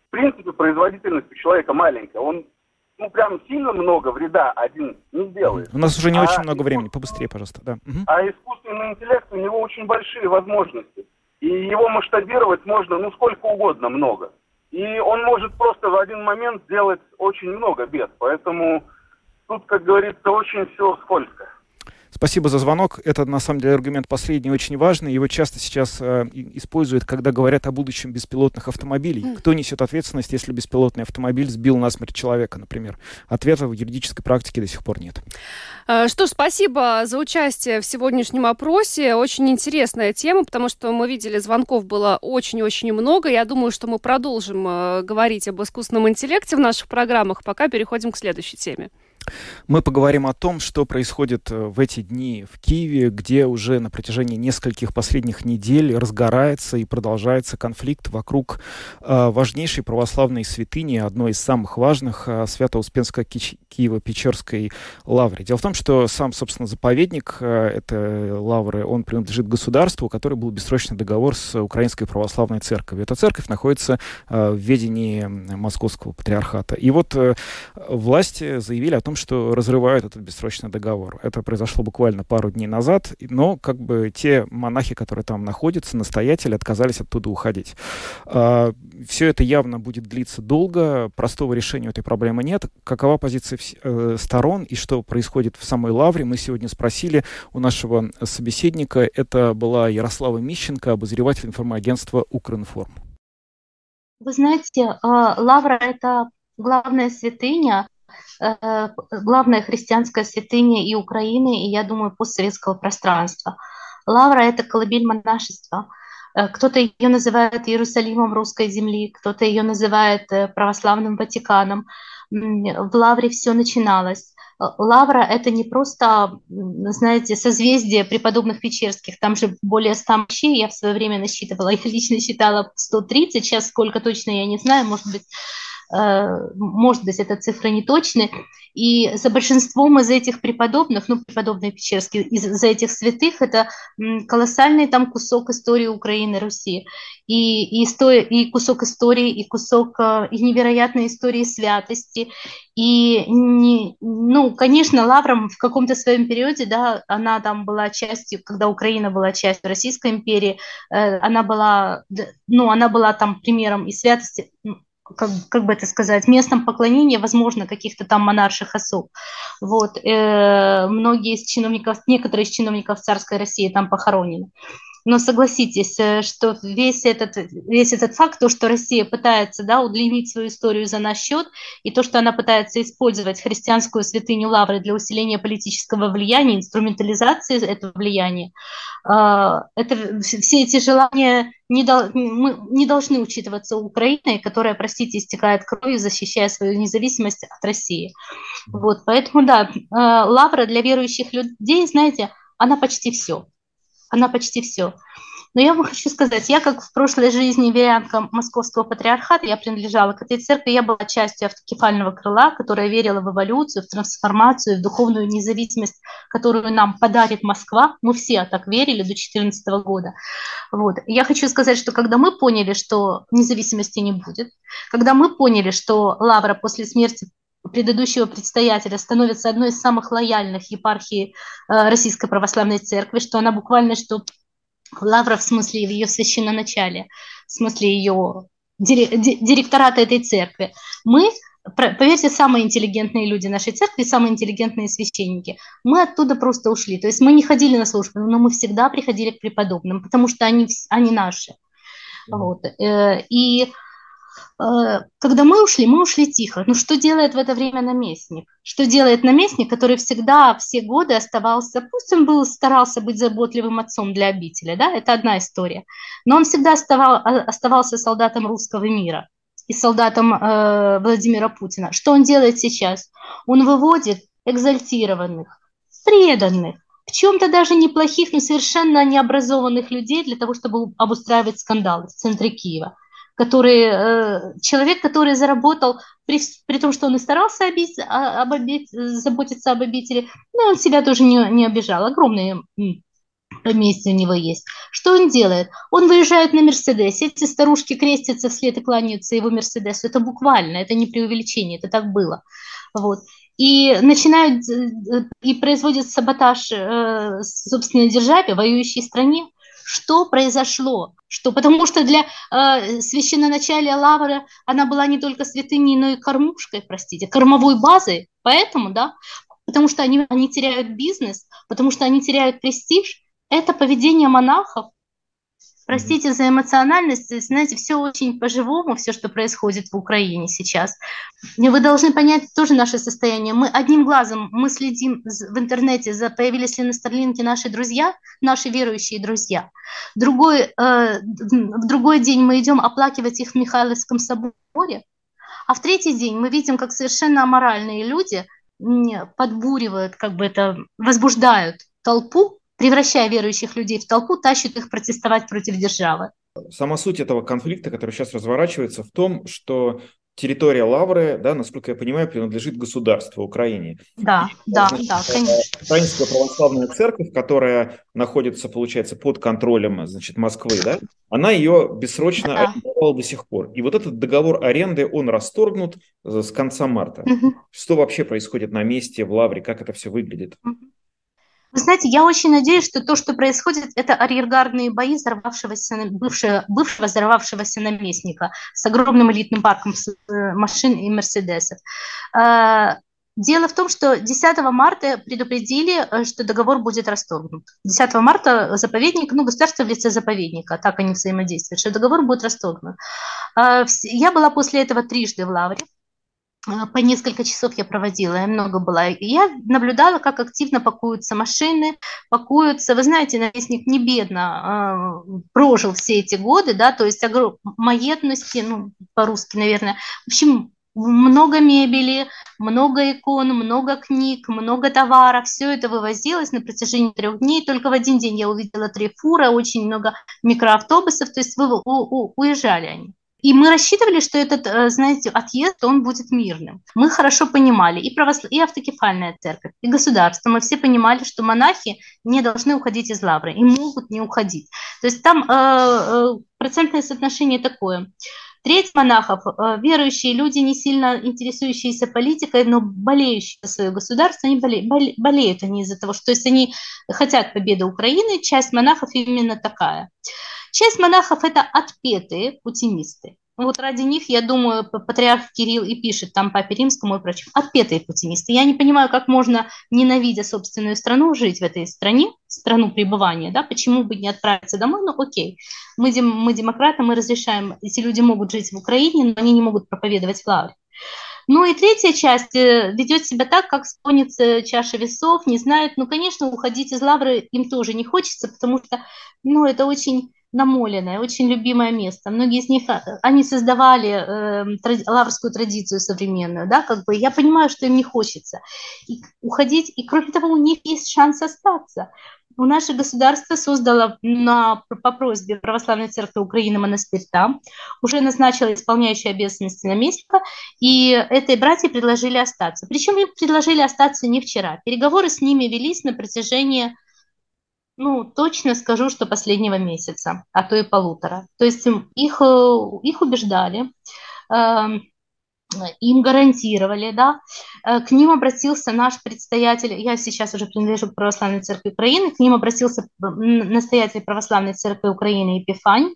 В принципе, производительность у человека маленькая, он ну, прям сильно много вреда один не сделает. У нас уже не а очень много времени, побыстрее, пожалуйста, да. А искусственный интеллект, у него очень большие возможности. И его масштабировать можно, ну, сколько угодно много. И он может просто в один момент сделать очень много бед. Поэтому тут, как говорится, очень все скользко. Спасибо за звонок. Это, на самом деле, аргумент последний очень важный. Его часто сейчас э, используют, когда говорят о будущем беспилотных автомобилей. Mm. Кто несет ответственность, если беспилотный автомобиль сбил насмерть человека, например? Ответа в юридической практике до сих пор нет. Э, что ж, спасибо за участие в сегодняшнем опросе. Очень интересная тема, потому что мы видели, звонков было очень-очень много. Я думаю, что мы продолжим э, говорить об искусственном интеллекте в наших программах, пока переходим к следующей теме. Мы поговорим о том, что происходит э, в эти дни в Киеве, где уже на протяжении нескольких последних недель разгорается и продолжается конфликт вокруг э, важнейшей православной святыни, одной из самых важных, э, Свято-Успенской Киево-Печерской лавры. Дело в том, что сам, собственно, заповедник этой лавры, он принадлежит государству, у которого был бессрочный договор с Украинской православной церковью. Эта церковь находится в ведении Московского патриархата. И вот власти заявили о том, том, что разрывают этот бессрочный договор. Это произошло буквально пару дней назад, но как бы те монахи, которые там находятся, настоятели, отказались оттуда уходить. А, все это явно будет длиться долго, простого решения этой проблемы нет. Какова позиция э, сторон и что происходит в самой Лавре, мы сегодня спросили у нашего собеседника. Это была Ярослава Мищенко, обозреватель информагентства «Укринформ». Вы знаете, а, Лавра – это главная святыня Э, главная христианская святыня и Украины, и, я думаю, постсоветского пространства. Лавра – это колыбель монашества. Э, кто-то ее называет Иерусалимом русской земли, кто-то ее называет э, православным Ватиканом. В Лавре все начиналось. Лавра – это не просто, знаете, созвездие преподобных Печерских, там же более 100 мощей, я в свое время насчитывала, я лично считала 130, сейчас сколько точно я не знаю, может быть, может быть, эта цифра не точная, и за большинством из этих преподобных, ну, преподобные Печерские, из, за этих святых, это колоссальный там кусок истории Украины, Руси. И, и, и кусок истории, и кусок э, и невероятной истории святости. И, не, ну, конечно, Лавром в каком-то своем периоде, да, она там была частью, когда Украина была частью Российской империи, э, она была, ну, она была там примером и святости, как, как бы это сказать, местном поклонении, возможно, каких-то там монарших особ. Вот. Э, многие из чиновников, некоторые из чиновников царской России там похоронены. Но согласитесь, э, что весь этот, весь этот факт, то, что Россия пытается да, удлинить свою историю за наш счет, и то, что она пытается использовать христианскую святыню Лавры для усиления политического влияния, инструментализации этого влияния, а, это, все эти желания не, дол, мы не должны учитываться Украиной, которая, простите, истекает кровью, защищая свою независимость от России. Вот, поэтому, да, а, Лавра для верующих людей, знаете, она почти все она почти все. Но я вам хочу сказать, я как в прошлой жизни верянка Московского патриархата, я принадлежала к этой церкви, я была частью автокефального крыла, которая верила в эволюцию, в трансформацию, в духовную независимость, которую нам подарит Москва. Мы все так верили до 2014 года. Вот. Я хочу сказать, что когда мы поняли, что независимости не будет, когда мы поняли, что Лавра после смерти предыдущего предстоятеля становится одной из самых лояльных епархий э, Российской Православной Церкви, что она буквально, что Лавра в смысле в ее священноначале, в смысле ее директората этой церкви. Мы, поверьте, самые интеллигентные люди нашей церкви, самые интеллигентные священники. Мы оттуда просто ушли. То есть мы не ходили на службу, но мы всегда приходили к преподобным, потому что они, они наши. Вот. Э, и когда мы ушли, мы ушли тихо. Ну что делает в это время наместник? Что делает наместник, который всегда все годы оставался, пусть он был, старался быть заботливым отцом для обители, да, это одна история, но он всегда оставал, оставался солдатом русского мира и солдатом э, Владимира Путина. Что он делает сейчас? Он выводит экзальтированных, преданных, в чем-то даже неплохих, но совершенно необразованных людей для того, чтобы обустраивать скандалы в центре Киева который, э, человек, который заработал, при, при том, что он и старался обить, а, об обид, заботиться об обители, но он себя тоже не, не обижал. Огромные поместье у него есть. Что он делает? Он выезжает на Мерседесе, эти старушки крестятся вслед и кланяются его Мерседесу. Это буквально, это не преувеличение, это так было. Вот. И начинают, э, и производят саботаж э, собственной державе, воюющей стране. Что произошло? Что, потому что для э, священноначалия Лавры она была не только святыней, но и кормушкой, простите, кормовой базой. Поэтому, да, потому что они, они теряют бизнес, потому что они теряют престиж. Это поведение монахов, Простите за эмоциональность, знаете, все очень по-живому, все, что происходит в Украине сейчас. Вы должны понять тоже наше состояние. Мы одним глазом, мы следим в интернете, за, появились ли на Старлинке наши друзья, наши верующие друзья. Другой, э, в другой день мы идем оплакивать их в Михайловском соборе, а в третий день мы видим, как совершенно аморальные люди подбуривают, как бы это, возбуждают толпу, превращая верующих людей в толпу, тащит их протестовать против державы. Сама суть этого конфликта, который сейчас разворачивается, в том, что территория Лавры, да, насколько я понимаю, принадлежит государству Украине. Да, и, да, значит, да, конечно. Украинская православная церковь, которая находится, получается, под контролем, значит, Москвы, да, она ее бессрочно да. арендовала до сих пор. И вот этот договор аренды, он расторгнут э, с конца марта. Угу. Что вообще происходит на месте в Лавре, как это все выглядит? Угу. Вы знаете, я очень надеюсь, что то, что происходит, это арьергардные бои взорвавшегося, бывшего, бывшего взорвавшегося наместника с огромным элитным парком э, машин и мерседесов. А, дело в том, что 10 марта предупредили, э, что договор будет расторгнут. 10 марта заповедник, ну, государство в лице заповедника, так они взаимодействуют, что договор будет расторгнут. А, я была после этого трижды в Лавре. А, по несколько часов я проводила, я много была. Я наблюдала, как активно пакуются машины, пакуются. Вы знаете, наместник не бедно э, прожил все эти годы, да, то есть маетности, ну, по-русски, наверное. В общем, много мебели, много икон, много книг, много товара. Все это вывозилось на протяжении трех дней. Только в один день я увидела три фура, очень много микроавтобусов, то есть вы, у, у, уезжали они. И мы рассчитывали, что этот, э, знаете, отъезд, он будет мирным. Мы хорошо понимали, и, православ... и автокефальная церковь, и государство, мы все понимали, что монахи не должны уходить из лавры и могут не уходить. То есть там э, э, процентное соотношение такое. Треть монахов э, – верующие люди, не сильно интересующиеся политикой, но болеющие за свое государство, они боле, боле, болеют они из-за того, что то есть они хотят победы Украины, часть монахов именно такая. Часть монахов – это отпетые путинисты. Вот ради них, я думаю, патриарх Кирилл и пишет там папе римскому и прочим. Отпетые путинисты. Я не понимаю, как можно, ненавидя собственную страну, жить в этой стране, страну пребывания, да, почему бы не отправиться домой, ну окей, мы, дем, мы демократы, мы разрешаем, эти люди могут жить в Украине, но они не могут проповедовать в лавре. Ну и третья часть э, ведет себя так, как склонится чаша весов, не знает, ну, конечно, уходить из лавры им тоже не хочется, потому что, ну, это очень намоленное, очень любимое место. Многие из них, а, они создавали э, лаврскую традицию современную, да, как бы я понимаю, что им не хочется и уходить, и кроме того, у них есть шанс остаться. У наше государство создало на, по просьбе Православной Церкви Украины монастырь там, уже назначило исполняющую обязанности наместника, и этой братья предложили остаться. Причем им предложили остаться не вчера. Переговоры с ними велись на протяжении ну, точно скажу, что последнего месяца, а то и полутора. То есть их, э, их убеждали, эм, им гарантировали, да, э, к ним обратился наш предстоятель, я сейчас уже принадлежу к Православной Церкви Украины, к ним обратился настоятель Православной Церкви Украины Епифань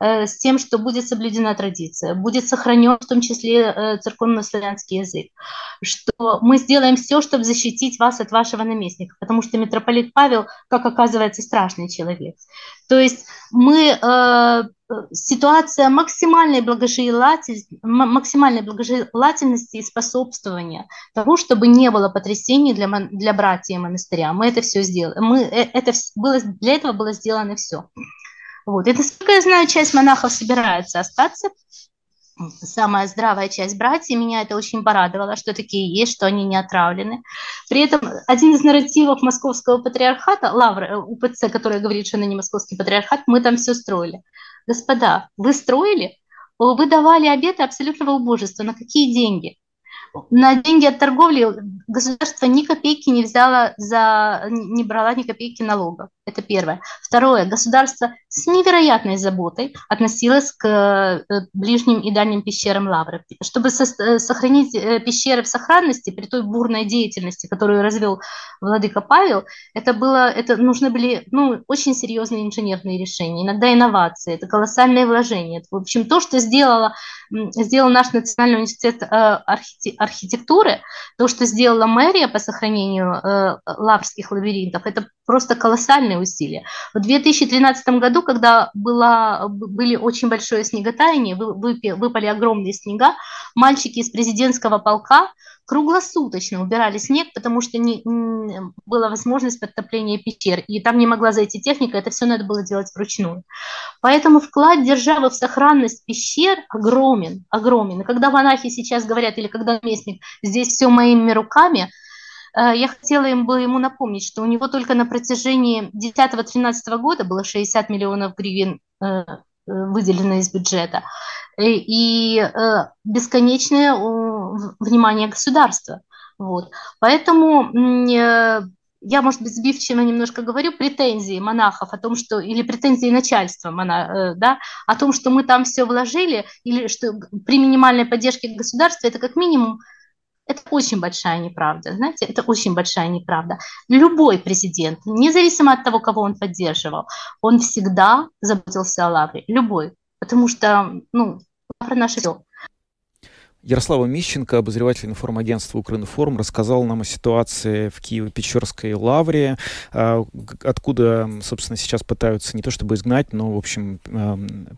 э, с тем, что будет соблюдена традиция, будет сохранен в том числе э, церковно-славянский язык, что мы сделаем все, чтобы защитить вас от вашего наместника, потому что митрополит Павел, как оказывается, страшный человек. То есть мы ситуация максимальной благожелательности, максимальной благожелательности и способствования того, чтобы не было потрясений для, для братьев монастыря. Мы это все сделали. Мы, э, это было, для этого было сделано все. Вот. И, насколько я знаю, часть монахов собирается остаться. Самая здравая часть братьев. Меня это очень порадовало, что такие есть, что они не отравлены. При этом один из нарративов московского патриархата, Лавр, э, УПЦ, который говорит, что она не московский патриархат, мы там все строили. Господа, вы строили, вы давали обеты абсолютного убожества. На какие деньги? на деньги от торговли государство ни копейки не взяло за, не брала ни копейки налогов. Это первое. Второе. Государство с невероятной заботой относилось к э, ближним и дальним пещерам Лавры. Чтобы со- сохранить э, пещеры в сохранности при той бурной деятельности, которую развел владыка Павел, это было, это нужны были ну, очень серьезные инженерные решения, иногда инновации, это колоссальные вложения. В общем, то, что сделало, сделал наш Национальный университет э, архитектуры то, что сделала мэрия по сохранению э, лаврских лабиринтов, это просто колоссальные усилия. В 2013 году, когда была, были очень большое снеготаяние, выпали огромные снега, мальчики из президентского полка круглосуточно убирали снег, потому что не, не была возможность подтопления пещер, и там не могла зайти техника, это все надо было делать вручную. Поэтому вклад державы в сохранность пещер огромен, огромен. И когда монахи сейчас говорят, или когда местник, здесь все моими руками, я хотела им бы ему напомнить, что у него только на протяжении 10-13 года было 60 миллионов гривен э, э, выделено из бюджета и бесконечное внимание государства. Вот. Поэтому я, может быть, сбивчиво немножко говорю, претензии монахов о том, что, или претензии начальства, мона, да, о том, что мы там все вложили, или что при минимальной поддержке государства, это как минимум это очень большая неправда, знаете, это очень большая неправда. Любой президент, независимо от того, кого он поддерживал, он всегда заботился о лавре, любой, потому что, ну, лавра наше все. Ярослава Мищенко, обозреватель информагентства «Укринформ», рассказал нам о ситуации в Киево-Печорской лавре, а, откуда, собственно, сейчас пытаются не то чтобы изгнать, но, в общем,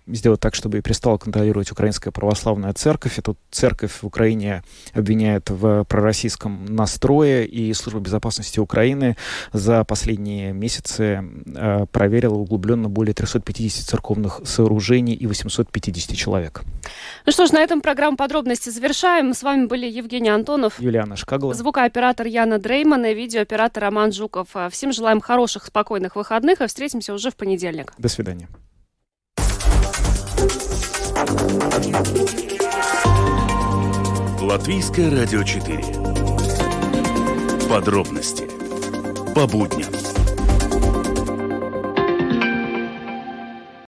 сделать так, чтобы и перестала контролировать Украинская Православная Церковь. Эту церковь в Украине обвиняют в пророссийском настрое, и Служба безопасности Украины за последние месяцы а, проверила углубленно более 350 церковных сооружений и 850 человек. Ну что ж, на этом программа подробности завершаем. С вами были Евгений Антонов, Юлиана Шкагла, звукооператор Яна Дреймана, видеооператор Роман Жуков. Э, всем желаем хороших, спокойных выходных и встретимся уже в понедельник. До свидания. Латвийское радио 4. Подробности по будням.